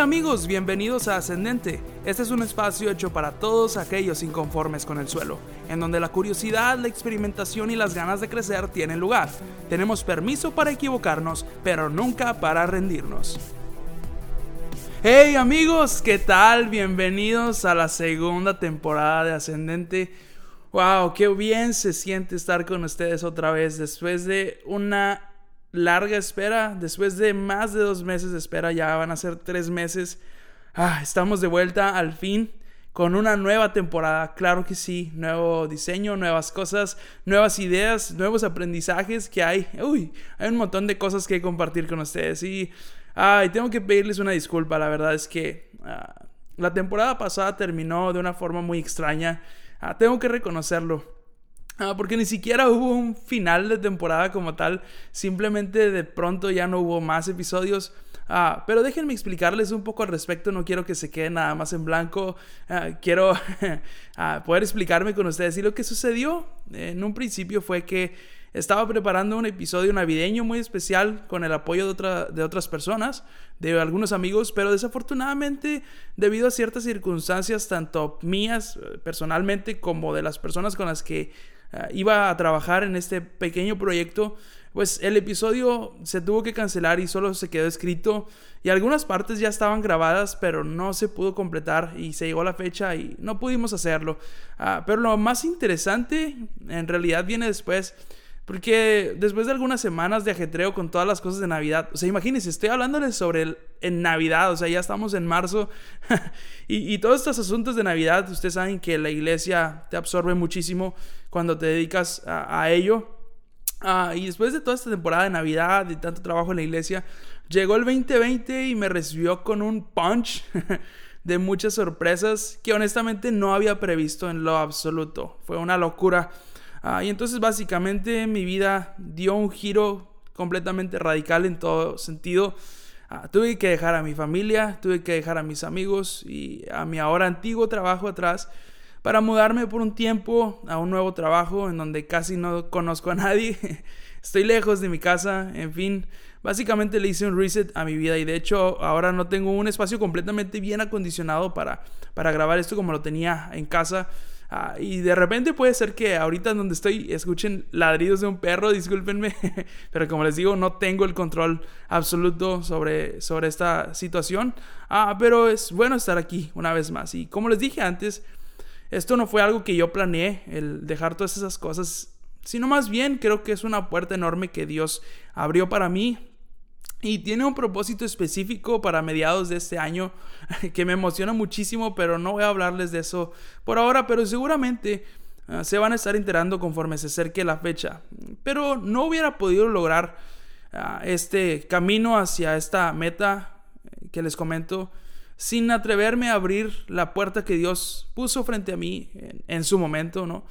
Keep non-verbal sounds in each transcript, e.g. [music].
Amigos, bienvenidos a Ascendente. Este es un espacio hecho para todos aquellos inconformes con el suelo, en donde la curiosidad, la experimentación y las ganas de crecer tienen lugar. Tenemos permiso para equivocarnos, pero nunca para rendirnos. Hey amigos, ¿qué tal? Bienvenidos a la segunda temporada de Ascendente. Wow, qué bien se siente estar con ustedes otra vez después de una larga espera, después de más de dos meses de espera, ya van a ser tres meses. Ah, estamos de vuelta al fin con una nueva temporada, claro que sí, nuevo diseño, nuevas cosas, nuevas ideas, nuevos aprendizajes que hay. Uy, hay un montón de cosas que compartir con ustedes y ay, tengo que pedirles una disculpa, la verdad es que ah, la temporada pasada terminó de una forma muy extraña. Ah, tengo que reconocerlo. Ah, porque ni siquiera hubo un final de temporada como tal. Simplemente de pronto ya no hubo más episodios. Ah, pero déjenme explicarles un poco al respecto. No quiero que se quede nada más en blanco. Ah, quiero [laughs] poder explicarme con ustedes. Y lo que sucedió en un principio fue que estaba preparando un episodio navideño muy especial con el apoyo de, de otras personas, de algunos amigos, pero desafortunadamente debido a ciertas circunstancias, tanto mías eh, personalmente como de las personas con las que Ah, iba a trabajar en este pequeño proyecto, pues el episodio se tuvo que cancelar y solo se quedó escrito y algunas partes ya estaban grabadas pero no se pudo completar y se llegó la fecha y no pudimos hacerlo. Ah, pero lo más interesante en realidad viene después porque después de algunas semanas de ajetreo con todas las cosas de Navidad, o sea, imagínense, estoy hablándoles sobre el, en Navidad, o sea, ya estamos en marzo, [laughs] y, todos estos asuntos de Navidad, ustedes saben que la iglesia te absorbe muchísimo cuando te dedicas a, ello. Ah, y después de toda esta temporada de Navidad y tanto trabajo en la iglesia, llegó el 2020 y me recibió con un punch [laughs] de muchas sorpresas que honestamente no había previsto en lo absoluto. Fue una locura. Ah, y entonces básicamente mi vida dio un giro completamente radical en todo sentido. Ah, tuve que dejar a mi familia, tuve que dejar a mis amigos y a mi ahora antiguo trabajo atrás para mudarme por un tiempo a un nuevo trabajo en donde casi no conozco a nadie. [laughs] Estoy lejos de mi casa, en fin. Básicamente le hice un reset a mi vida y de hecho ahora no tengo un espacio completamente bien acondicionado para, para grabar esto como lo tenía en casa. Ah, y de repente puede ser que ahorita donde estoy escuchen ladridos de un perro, discúlpenme, [laughs] pero como les digo, no tengo el control absoluto sobre, sobre esta situación. Ah, pero es bueno estar aquí una vez más. Y como les dije antes, esto no fue algo que yo planeé, el dejar todas esas cosas, sino más bien creo que es una puerta enorme que Dios abrió para mí y tiene un propósito específico para mediados de este año [laughs] que me emociona muchísimo, pero no voy a hablarles de eso por ahora, pero seguramente ah, se van a estar enterando conforme se acerque la fecha. Pero no hubiera podido lograr ah, este camino hacia esta meta eh, que les comento sin atreverme a abrir la puerta que Dios puso frente a mí en, en su momento, ¿no?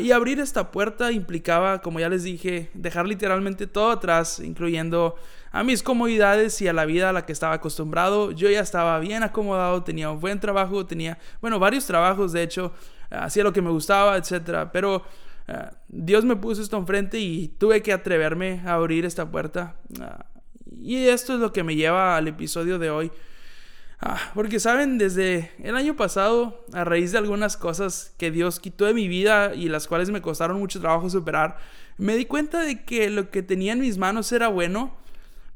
Y abrir esta puerta implicaba, como ya les dije, dejar literalmente todo atrás, incluyendo a mis comodidades y a la vida a la que estaba acostumbrado. Yo ya estaba bien acomodado, tenía un buen trabajo, tenía, bueno, varios trabajos, de hecho, hacía lo que me gustaba, etc. Pero ah, Dios me puso esto enfrente y tuve que atreverme a abrir esta puerta. Ah, y esto es lo que me lleva al episodio de hoy. Ah, porque saben, desde el año pasado, a raíz de algunas cosas que Dios quitó de mi vida y las cuales me costaron mucho trabajo superar, me di cuenta de que lo que tenía en mis manos era bueno,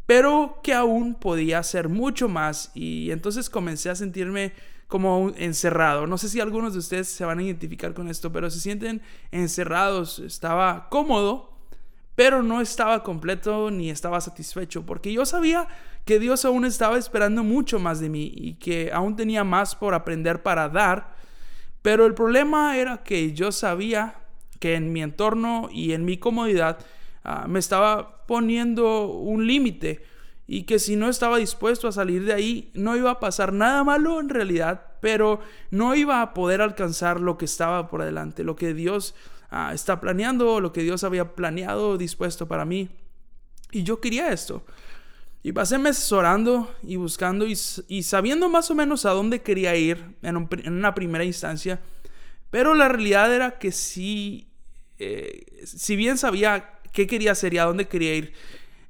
pero que aún podía hacer mucho más. Y entonces comencé a sentirme como encerrado. No sé si algunos de ustedes se van a identificar con esto, pero se sienten encerrados. Estaba cómodo, pero no estaba completo ni estaba satisfecho, porque yo sabía que Dios aún estaba esperando mucho más de mí y que aún tenía más por aprender para dar, pero el problema era que yo sabía que en mi entorno y en mi comodidad ah, me estaba poniendo un límite y que si no estaba dispuesto a salir de ahí no iba a pasar nada malo en realidad, pero no iba a poder alcanzar lo que estaba por delante, lo que Dios ah, está planeando, lo que Dios había planeado, dispuesto para mí. Y yo quería esto. Y pasé meses orando y buscando y, sabiendo más o menos a dónde quería ir en, una primera instancia. Pero la realidad era que sí, eh, si bien sabía qué quería hacer y a dónde quería ir,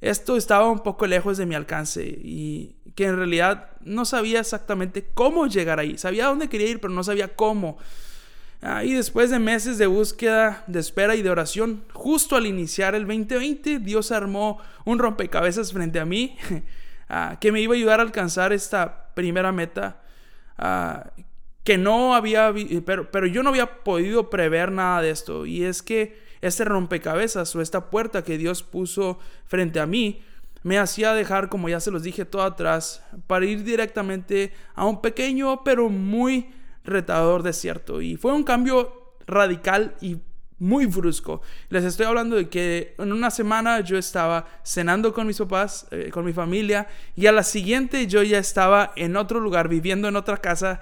esto estaba un poco lejos de mi alcance y que en realidad no sabía exactamente cómo llegar ahí. Sabía dónde quería ir, pero no sabía cómo. Ah, y después de meses de búsqueda, de espera y de oración, justo al iniciar el 2020, Dios armó un rompecabezas frente a mí [laughs] ah, que me iba a ayudar a alcanzar esta primera meta ah, que no había, pero, pero yo no había podido prever nada de esto. Y es que este rompecabezas o esta puerta que Dios puso frente a mí me hacía dejar, como ya se los dije, todo atrás para ir directamente a un pequeño pero muy retador desierto. Y fue un cambio radical y muy brusco. Les estoy hablando de que en una semana yo estaba cenando con mis papás, eh, con mi familia, y a la siguiente yo ya estaba en otro lugar, viviendo en otra casa,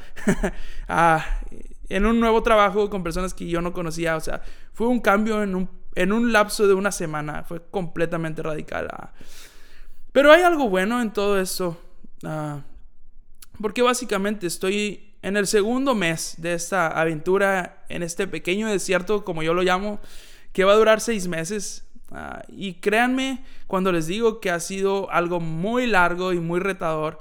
[laughs] en un nuevo trabajo con personas que yo no conocía. O sea, fue un cambio en un, en un lapso de una semana. Fue completamente radical. Ah. Pero hay algo bueno en todo eso. Ah, porque básicamente estoy en el segundo mes de esta aventura en este pequeño desierto, como yo lo llamo, que va a durar seis meses. Ah, y créanme cuando les digo que ha sido algo muy largo y muy retador.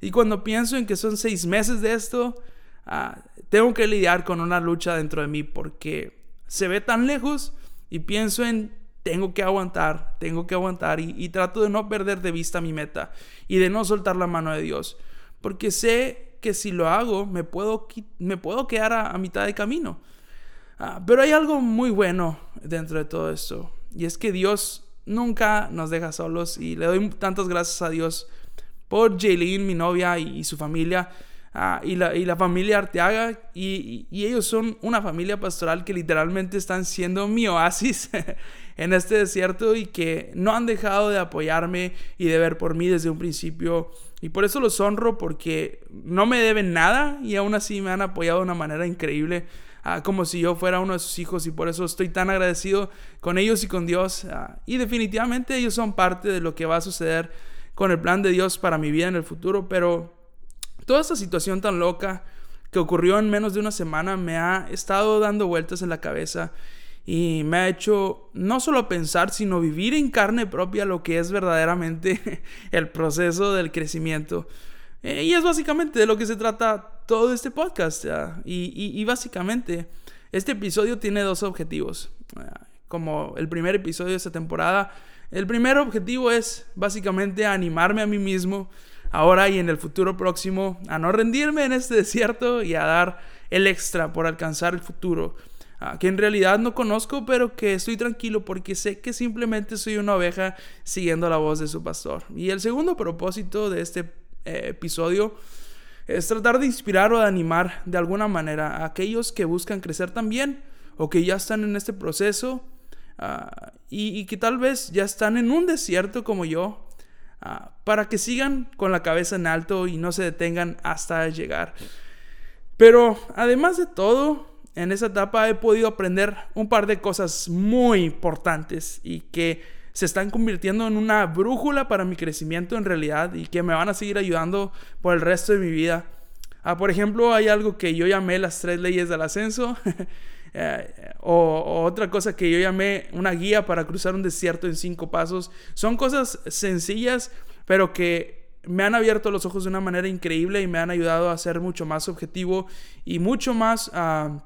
Y cuando pienso en que son seis meses de esto, ah, tengo que lidiar con una lucha dentro de mí porque se ve tan lejos y pienso en tengo que aguantar, tengo que aguantar y, y trato de no perder de vista mi meta y de no soltar la mano de Dios. Porque sé que si lo hago me puedo, me puedo quedar a, mitad de camino. Ah, pero hay algo muy bueno dentro de todo esto. Y es que Dios nunca nos deja solos. Y le doy tantas gracias a Dios por Jaylene, mi novia y, su familia. Ah, y, la, y, la, familia Arteaga. Y, y, ellos son una familia pastoral que literalmente están siendo mi oasis [laughs] en este desierto. Y que no han dejado de apoyarme y de ver por mí desde un principio. Y por eso los honro porque no me deben nada y aún así me han apoyado de una manera increíble, ah, como si yo fuera uno de sus hijos y por eso estoy tan agradecido con ellos y con Dios. Ah, y definitivamente ellos son parte de lo que va a suceder con el plan de Dios para mi vida en el futuro, pero toda esta situación tan loca que ocurrió en menos de una semana me ha estado dando vueltas en la cabeza y me ha hecho no solo pensar, sino vivir en carne propia lo que es verdaderamente [laughs] el proceso del crecimiento. Eh, y es básicamente de lo que se trata todo este podcast. Y, básicamente este episodio tiene dos objetivos. Como el primer episodio de esta temporada, el primer objetivo es básicamente animarme a mí mismo ahora y en el futuro próximo a no rendirme en este desierto y a dar el extra por alcanzar el futuro que en realidad no conozco, pero que estoy tranquilo porque sé que simplemente soy una oveja siguiendo la voz de su pastor. Y el segundo propósito de este eh, episodio es tratar de inspirar o de animar de alguna manera a aquellos que buscan crecer también o que ya están en este proceso ah, y, que tal vez ya están en un desierto como yo. Ah, para que sigan con la cabeza en alto y no se detengan hasta llegar. Pero además de todo, en esa etapa he podido aprender un par de cosas muy importantes y que se están convirtiendo en una brújula para mi crecimiento en realidad y que me van a seguir ayudando por el resto de mi vida. Ah, por ejemplo, hay algo que yo llamé las tres leyes del ascenso. [laughs] Eh, o, otra cosa que yo llamé una guía para cruzar un desierto en cinco pasos. Son cosas sencillas, pero que me han abierto los ojos de una manera increíble y me han ayudado a ser mucho más objetivo y mucho más... Uh,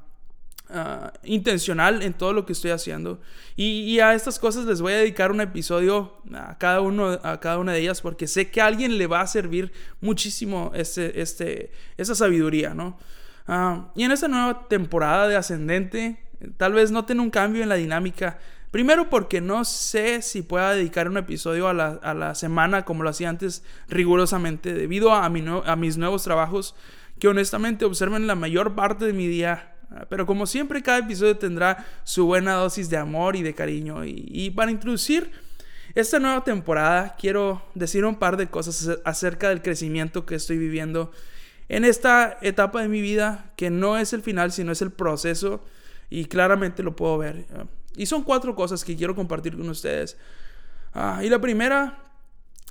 Ah, intencional en todo lo que estoy haciendo. Y, a estas cosas les voy a dedicar un episodio a cada, uno, a cada una de ellas porque sé que a alguien le va a servir muchísimo este, este, esa sabiduría, ¿no? Ah, y en esta nueva temporada de Ascendente, tal vez noten un cambio en la dinámica. Primero porque no sé si pueda dedicar un episodio a la, a la semana como lo hacía antes rigurosamente debido a, mi a mis nuevos trabajos que honestamente observen la mayor parte de mi día pero como siempre, cada episodio tendrá su buena dosis de amor y de cariño. Y, para introducir esta nueva temporada, quiero decir un par de cosas acerca del crecimiento que estoy viviendo en esta etapa de mi vida, que no es el final, sino es el proceso. Y claramente lo puedo ver. Y son cuatro cosas que quiero compartir con ustedes. Ah, y la primera,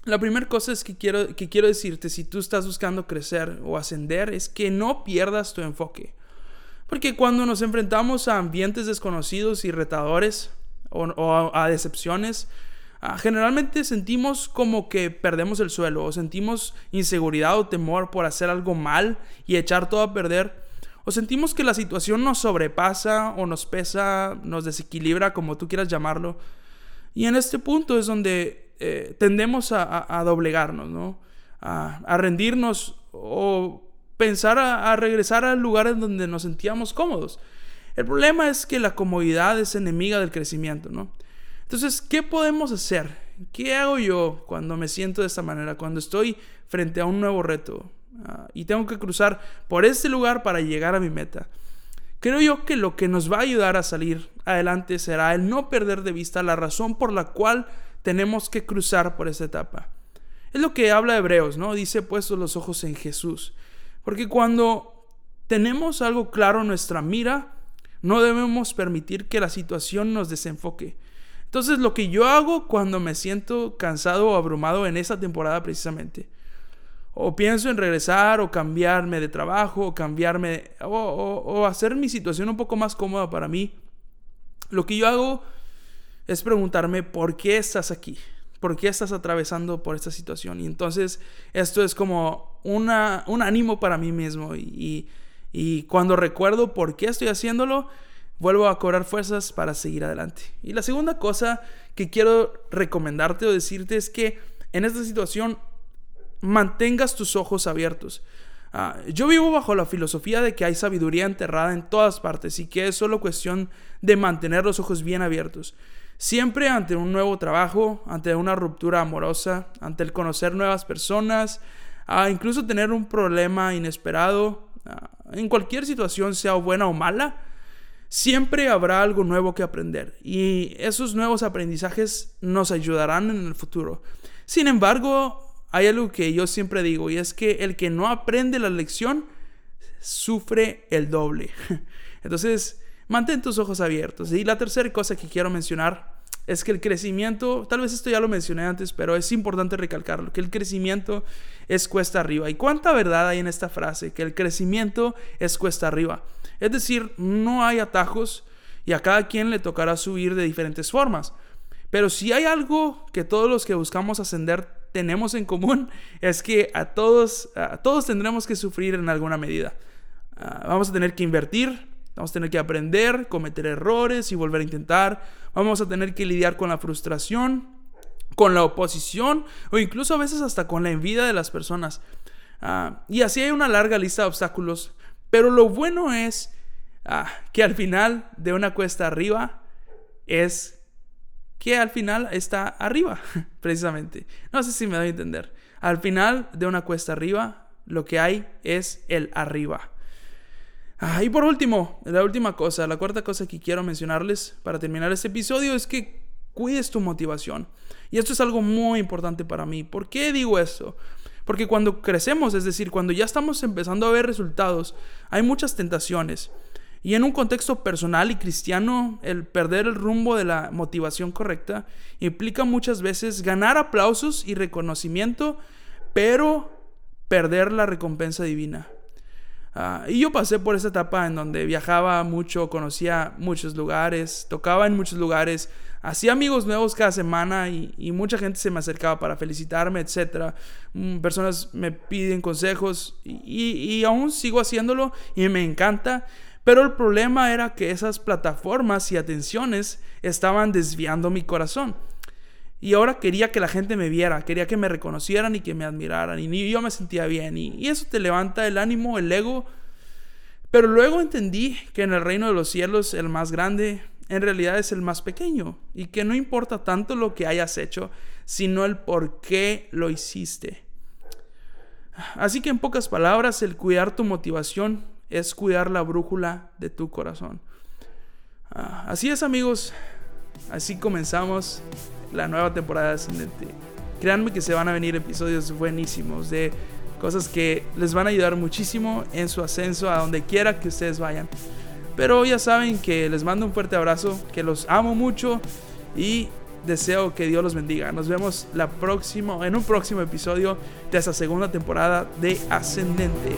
la primera cosa es que quiero, que quiero decirte, si tú estás buscando crecer o ascender, es que no pierdas tu enfoque. Porque cuando nos enfrentamos a ambientes desconocidos y retadores o, a, decepciones, generalmente sentimos como que perdemos el suelo, o sentimos inseguridad o temor por hacer algo mal y echar todo a perder, o sentimos que la situación nos sobrepasa o nos pesa, nos desequilibra, como tú quieras llamarlo. Y en este punto es donde eh, tendemos a, doblegarnos, ¿no? A, rendirnos o pensar a, regresar al lugar en donde nos sentíamos cómodos. El problema es que la comodidad es enemiga del crecimiento, ¿no? Entonces, ¿qué podemos hacer? ¿Qué hago yo cuando me siento de esta manera? Cuando estoy frente a un nuevo reto ah, y tengo que cruzar por este lugar para llegar a mi meta. Creo yo que lo que nos va a ayudar a salir adelante será el no perder de vista la razón por la cual tenemos que cruzar por esta etapa. Es lo que habla Hebreos, ¿no? Dice puestos los ojos en Jesús. Porque cuando tenemos algo claro en nuestra mira, no debemos permitir que la situación nos desenfoque. Entonces lo que yo hago cuando me siento cansado o abrumado en esa temporada precisamente, o pienso en regresar o cambiarme de trabajo o cambiarme o, hacer mi situación un poco más cómoda para mí, lo que yo hago es preguntarme por qué estás aquí, por qué estás atravesando por esta situación. Y entonces esto es como una, un ánimo para mí mismo y, y cuando recuerdo por qué estoy haciéndolo, vuelvo a cobrar fuerzas para seguir adelante. Y la segunda cosa que quiero recomendarte o decirte es que en esta situación mantengas tus ojos abiertos. Ah, yo vivo bajo la filosofía de que hay sabiduría enterrada en todas partes y que es solo cuestión de mantener los ojos bien abiertos. Siempre ante un nuevo trabajo, ante una ruptura amorosa, ante el conocer nuevas personas, ah, incluso tener un problema inesperado, ah, en cualquier situación, sea buena o mala, Siempre habrá algo nuevo que aprender y esos nuevos aprendizajes nos ayudarán en el futuro. Sin embargo, hay algo que yo siempre digo y es que el que no aprende la lección sufre el doble. [laughs] Entonces, mantén tus ojos abiertos. Y la tercera cosa que quiero mencionar es que el crecimiento, tal vez esto ya lo mencioné antes, pero es importante recalcarlo, que el crecimiento es cuesta arriba. ¿Y cuánta verdad hay en esta frase? Que el crecimiento es cuesta arriba. Es decir, no hay atajos y a cada quien le tocará subir de diferentes formas. Pero si hay algo que todos los que buscamos ascender tenemos en común, [laughs] es que a todos, a todos tendremos que sufrir en alguna medida. Ah, vamos a tener que invertir, vamos a tener que aprender, cometer errores y volver a intentar. Vamos a tener que lidiar con la frustración, con la oposición o incluso a veces hasta con la envidia de las personas. Ah, y así hay una larga lista de obstáculos pero lo bueno es ah, que al final de una cuesta arriba es que al final está arriba, [laughs] precisamente. No sé si me doy a entender. Al final de una cuesta arriba, lo que hay es el arriba. Ah, y por último, la última cosa, la cuarta cosa que quiero mencionarles para terminar este episodio es que cuides tu motivación. Y esto es algo muy importante para mí. ¿Por qué digo esto? Porque cuando crecemos, es decir, cuando ya estamos empezando a ver resultados, hay muchas tentaciones. Y en un contexto personal y cristiano, el perder el rumbo de la motivación correcta implica muchas veces ganar aplausos y reconocimiento, pero perder la recompensa divina. Ah, y yo pasé por esa etapa en donde viajaba mucho, conocía muchos lugares, tocaba en muchos lugares, hacía amigos nuevos cada semana y, mucha gente se me acercaba para felicitarme, etc. Mm, personas me piden consejos y, y aún sigo haciéndolo y me encanta. Pero el problema era que esas plataformas y atenciones estaban desviando mi corazón. Y ahora quería que la gente me viera, quería que me reconocieran y que me admiraran. Y yo me sentía bien. Y, eso te levanta el ánimo, el ego. Pero luego entendí que en el reino de los cielos el más grande en realidad es el más pequeño. Y que no importa tanto lo que hayas hecho, sino el por qué lo hiciste. Así que en pocas palabras, el cuidar tu motivación es cuidar la brújula de tu corazón. Ah, así es amigos, así comenzamos la nueva temporada de Ascendente. Créanme que se van a venir episodios buenísimos de cosas que les van a ayudar muchísimo en su ascenso a donde quiera que ustedes vayan. Pero ya saben que les mando un fuerte abrazo, que los amo mucho y deseo que Dios los bendiga. Nos vemos la próxima, en un próximo episodio de esta segunda temporada de Ascendente.